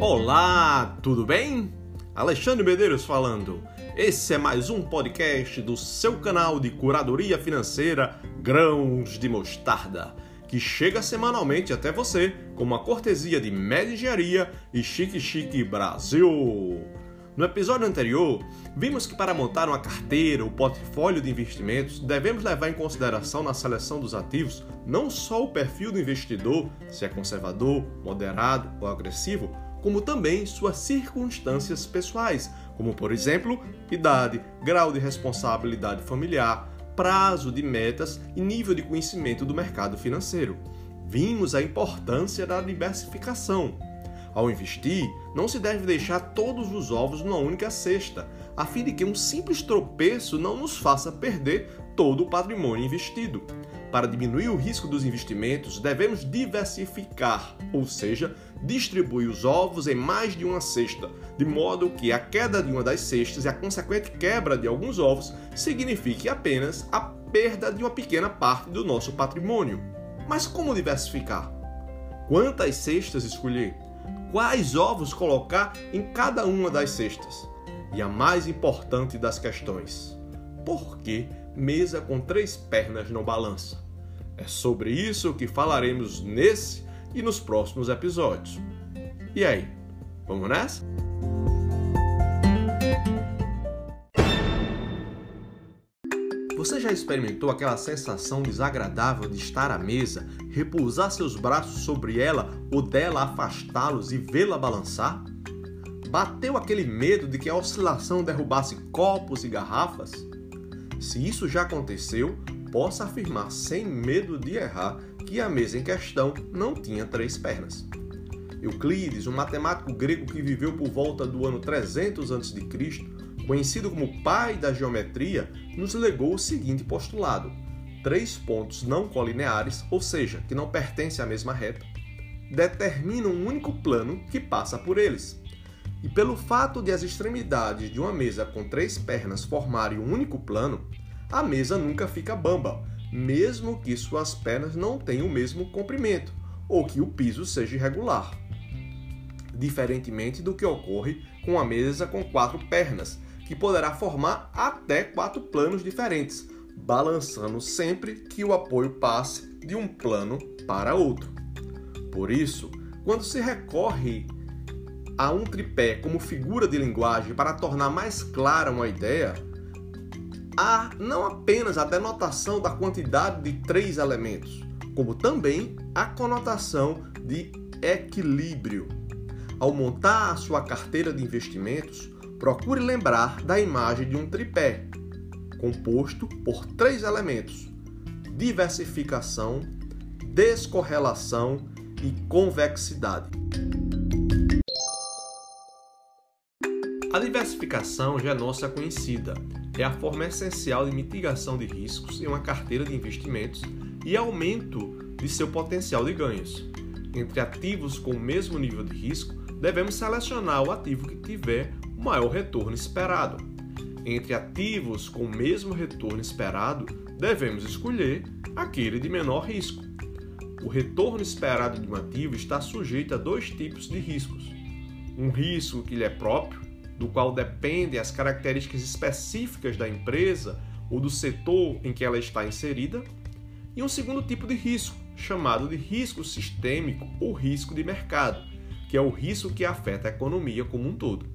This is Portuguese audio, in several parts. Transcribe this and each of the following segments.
Olá, tudo bem? Alexandre Medeiros falando. Esse é mais um podcast do seu canal de curadoria financeira Grãos de Mostarda, que chega semanalmente até você com uma cortesia de Média Engenharia e Chique Chique Brasil. No episódio anterior, vimos que para montar uma carteira ou portfólio de investimentos, devemos levar em consideração na seleção dos ativos não só o perfil do investidor, se é conservador, moderado ou agressivo, como também suas circunstâncias pessoais, como por exemplo, idade, grau de responsabilidade familiar, prazo de metas e nível de conhecimento do mercado financeiro. Vimos a importância da diversificação. Ao investir, não se deve deixar todos os ovos numa única cesta, a fim de que um simples tropeço não nos faça perder todo o patrimônio investido. Para diminuir o risco dos investimentos, devemos diversificar, ou seja, distribuir os ovos em mais de uma cesta, de modo que a queda de uma das cestas e a consequente quebra de alguns ovos signifique apenas a perda de uma pequena parte do nosso patrimônio. Mas como diversificar? Quantas cestas escolher? Quais ovos colocar em cada uma das cestas? E a mais importante das questões: por que mesa com três pernas não balança? É sobre isso que falaremos nesse e nos próximos episódios. E aí, vamos nessa? Você já experimentou aquela sensação desagradável de estar à mesa, repousar seus braços sobre ela ou dela afastá-los e vê-la balançar? Bateu aquele medo de que a oscilação derrubasse copos e garrafas? Se isso já aconteceu, posso afirmar sem medo de errar que a mesa em questão não tinha três pernas. Euclides, um matemático grego que viveu por volta do ano 300 a.C., conhecido como pai da geometria, nos legou o seguinte postulado: três pontos não colineares, ou seja, que não pertencem à mesma reta, determinam um único plano que passa por eles. E pelo fato de as extremidades de uma mesa com três pernas formarem um único plano, a mesa nunca fica bamba, mesmo que suas pernas não tenham o mesmo comprimento ou que o piso seja irregular. Diferentemente do que ocorre com a mesa com quatro pernas, que poderá formar até quatro planos diferentes, balançando sempre que o apoio passe de um plano para outro. Por isso, quando se recorre a um tripé como figura de linguagem para tornar mais clara uma ideia, há não apenas a denotação da quantidade de três elementos, como também a conotação de equilíbrio. Ao montar a sua carteira de investimentos, procure lembrar da imagem de um tripé, composto por três elementos: diversificação, descorrelação e convexidade. A diversificação já é nossa conhecida. É a forma essencial de mitigação de riscos em uma carteira de investimentos e aumento de seu potencial de ganhos. Entre ativos com o mesmo nível de risco, devemos selecionar o ativo que tiver o maior retorno esperado. Entre ativos com o mesmo retorno esperado, devemos escolher aquele de menor risco. O retorno esperado de um ativo está sujeito a dois tipos de riscos: um risco que lhe é próprio, do qual dependem as características específicas da empresa ou do setor em que ela está inserida, e um segundo tipo de risco, chamado de risco sistêmico ou risco de mercado, que é o risco que afeta a economia como um todo.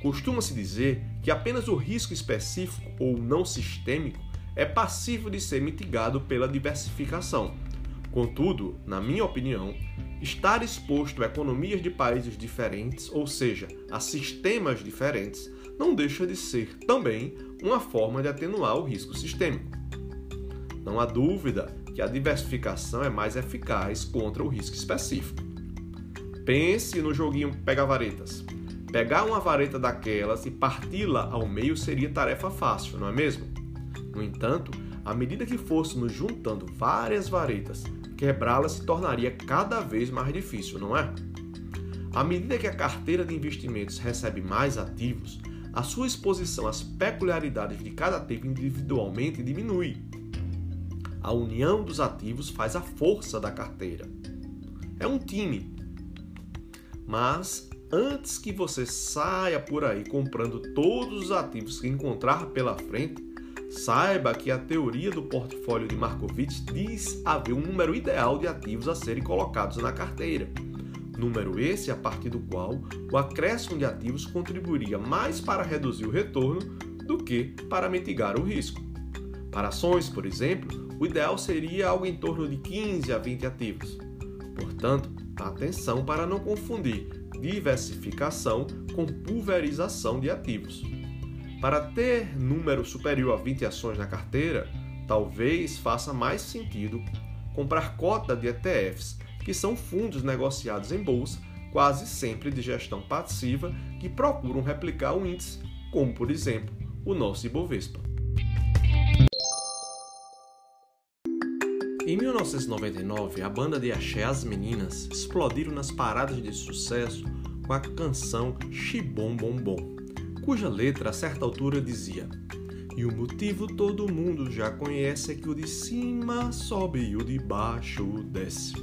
Costuma-se dizer que apenas o risco específico ou não sistêmico é passível de ser mitigado pela diversificação. Contudo, na minha opinião, estar exposto a economias de países diferentes, ou seja, a sistemas diferentes, não deixa de ser também uma forma de atenuar o risco sistêmico. Não há dúvida que a diversificação é mais eficaz contra o risco específico. Pense no joguinho pega-varetas. Pegar uma vareta daquelas e parti-la ao meio seria tarefa fácil, não é mesmo? No entanto, à medida que fôssemos juntando várias varetas, quebrá-la se tornaria cada vez mais difícil, não é? À medida que a carteira de investimentos recebe mais ativos, a sua exposição às peculiaridades de cada ativo individualmente diminui. A união dos ativos faz a força da carteira. É um time, mas antes que você saia por aí comprando todos os ativos que encontrar pela frente, saiba que a teoria do portfólio de Markowitz diz haver um número ideal de ativos a serem colocados na carteira. Número esse a partir do qual o acréscimo de ativos contribuiria mais para reduzir o retorno do que para mitigar o risco. Para ações, por exemplo, o ideal seria algo em torno de 15 a 20 ativos. Portanto, atenção para não confundir diversificação com pulverização de ativos. Para ter número superior a 20 ações na carteira, talvez faça mais sentido comprar cota de ETFs, que são fundos negociados em bolsa, quase sempre de gestão passiva, que procuram replicar o índice, como por exemplo o nosso Ibovespa. Em 1999, a banda de axé As Meninas explodiram nas paradas de sucesso com a canção Xibom Bom Bom, cuja letra a certa altura dizia: E o motivo todo mundo já conhece é que o de cima sobe e o de baixo desce.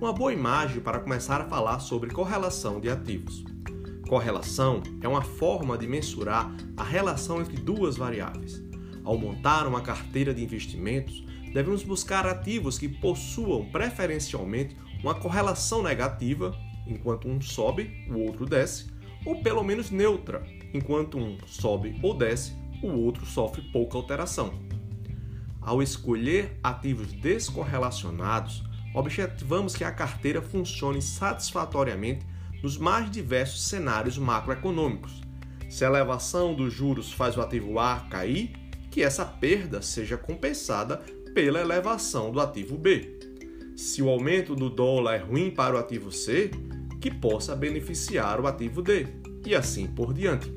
Uma boa imagem para começar a falar sobre correlação de ativos. Correlação é uma forma de mensurar a relação entre duas variáveis. Ao montar uma carteira de investimentos, devemos buscar ativos que possuam preferencialmente uma correlação negativa, enquanto um sobe, o outro desce, ou pelo menos neutra, enquanto um sobe ou desce, o outro sofre pouca alteração. Ao escolher ativos descorrelacionados, objetivamos que a carteira funcione satisfatoriamente nos mais diversos cenários macroeconômicos. Se a elevação dos juros faz o ativo A cair, que essa perda seja compensada pela elevação do ativo B. Se o aumento do dólar é ruim para o ativo C, que possa beneficiar o ativo D, e assim por diante.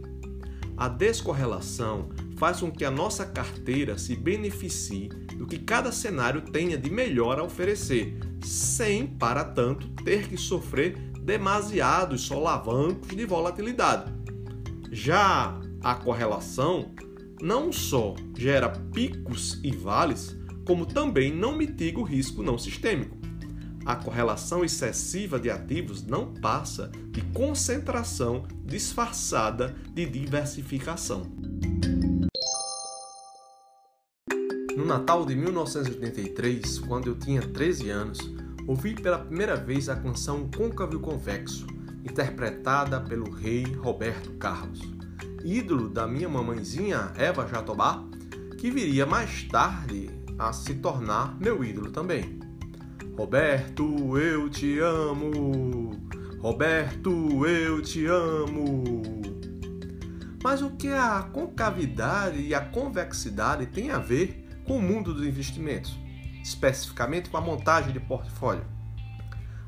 A descorrelação faz com que a nossa carteira se beneficie do que cada cenário tenha de melhor a oferecer, sem, para tanto, ter que sofrer demasiados solavancos de volatilidade. Já a correlação não só gera picos e vales, como também não mitiga o risco não sistêmico. A correlação excessiva de ativos não passa de concentração disfarçada de diversificação. No Natal de 1983, quando eu tinha 13 anos, ouvi pela primeira vez a canção Côncavo Convexo, interpretada pelo rei Roberto Carlos, ídolo da minha mamãezinha Eva Jatobá, que viria mais tarde a se tornar meu ídolo também. Roberto, eu te amo! Roberto, eu te amo! Mas o que a concavidade e a convexidade têm a ver com o mundo dos investimentos, especificamente com a montagem de portfólio?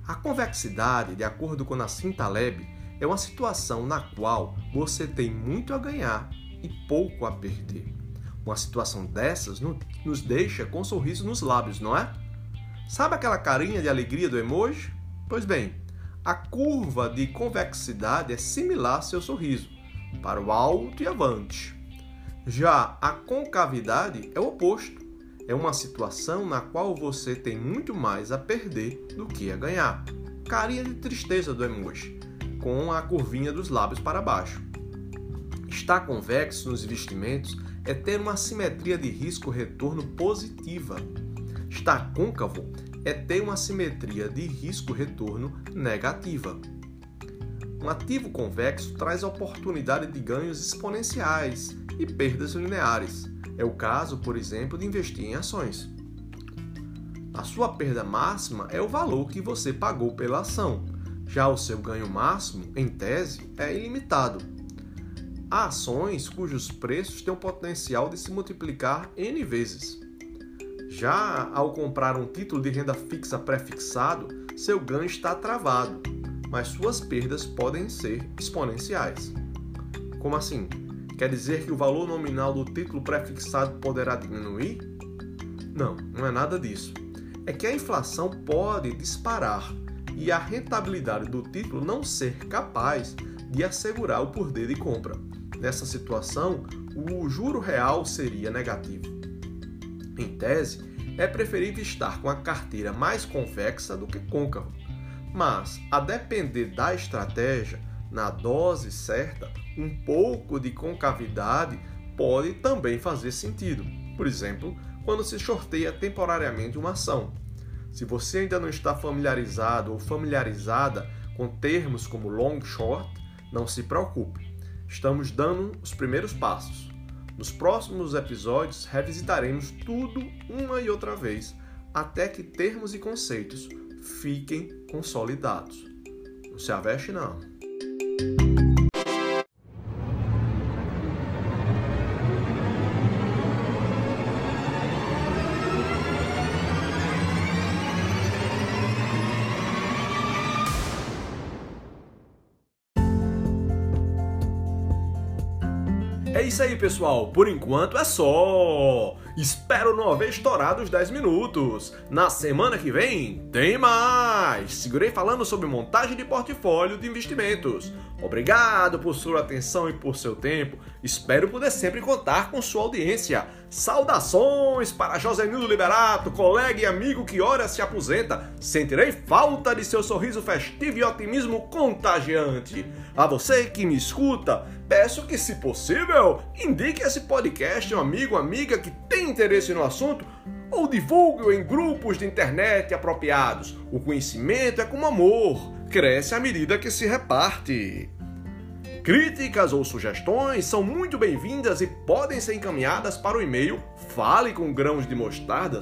A convexidade, de acordo com Nassim Taleb, é uma situação na qual você tem muito a ganhar e pouco a perder. Uma situação dessas nos deixa com um sorriso nos lábios, não é? Sabe aquela carinha de alegria do emoji? Pois bem, a curva de convexidade é similar ao seu sorriso, para o alto e avante. Já a concavidade é o oposto. É uma situação na qual você tem muito mais a perder do que a ganhar. Carinha de tristeza do emoji, com a curvinha dos lábios para baixo. Estar convexo nos investimentos é ter uma simetria de risco-retorno positiva. Estar côncavo é ter uma simetria de risco-retorno negativa. Um ativo convexo traz oportunidade de ganhos exponenciais e perdas lineares. É o caso, por exemplo, de investir em ações. A sua perda máxima é o valor que você pagou pela ação. Já o seu ganho máximo, em tese, é ilimitado. Há ações cujos preços têm o potencial de se multiplicar N vezes. Já ao comprar um título de renda fixa pré-fixado, seu ganho está travado, mas suas perdas podem ser exponenciais. Como assim? Quer dizer que o valor nominal do título pré-fixado poderá diminuir? Não, não é nada disso. É que a inflação pode disparar e a rentabilidade do título não ser capaz de assegurar o poder de compra. Nessa situação, o juro real seria negativo. Em tese, é preferível estar com a carteira mais convexa do que côncava. Mas, a depender da estratégia, na dose certa, um pouco de concavidade pode também fazer sentido. Por exemplo, quando se sorteia temporariamente uma ação. Se você ainda não está familiarizado ou familiarizada com termos como long short, não se preocupe. Estamos dando os primeiros passos. Nos próximos episódios revisitaremos tudo uma e outra vez até que termos e conceitos fiquem consolidados. Não se aveste não. É isso aí, pessoal. Por enquanto é só. Espero não haver estourado os 10 minutos. Na semana que vem tem mais. Segurei falando sobre montagem de portfólio de investimentos. Obrigado por sua atenção e por seu tempo. Espero poder sempre contar com sua audiência. Saudações para Josenildo Liberato, colega e amigo que ora se aposenta. Sentirei falta de seu sorriso festivo e otimismo contagiante. A você que me escuta, peço que, se possível, indique esse podcast a um amigo, amiga que tem interesse no assunto ou divulgue-o em grupos de internet apropriados. O conhecimento é como amor, cresce à medida que se reparte. Críticas ou sugestões são muito bem-vindas e podem ser encaminhadas para o e-mail fale com grãos de mostarda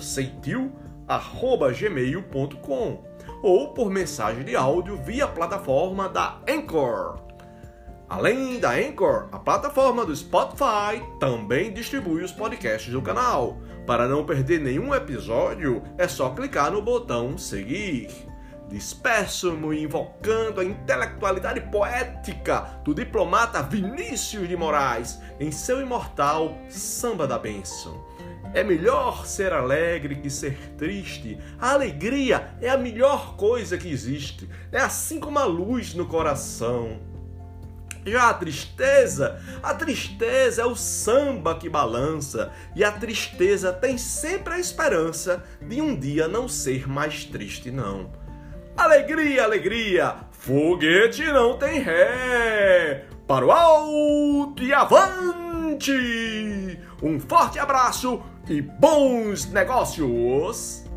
ou por mensagem de áudio via plataforma da Anchor. Além da Anchor, a plataforma do Spotify também distribui os podcasts do canal. Para não perder nenhum episódio, é só clicar no botão seguir. Despeço-me invocando a intelectualidade poética do diplomata Vinícius de Moraes em seu imortal Samba da Bênção. É melhor ser alegre que ser triste. A alegria é a melhor coisa que existe. É assim como a luz no coração. Já a tristeza, a tristeza é o samba que balança, e a tristeza tem sempre a esperança de um dia não ser mais triste, não. Alegria, alegria, foguete não tem ré. Para o alto e avante! Um forte abraço e bons negócios!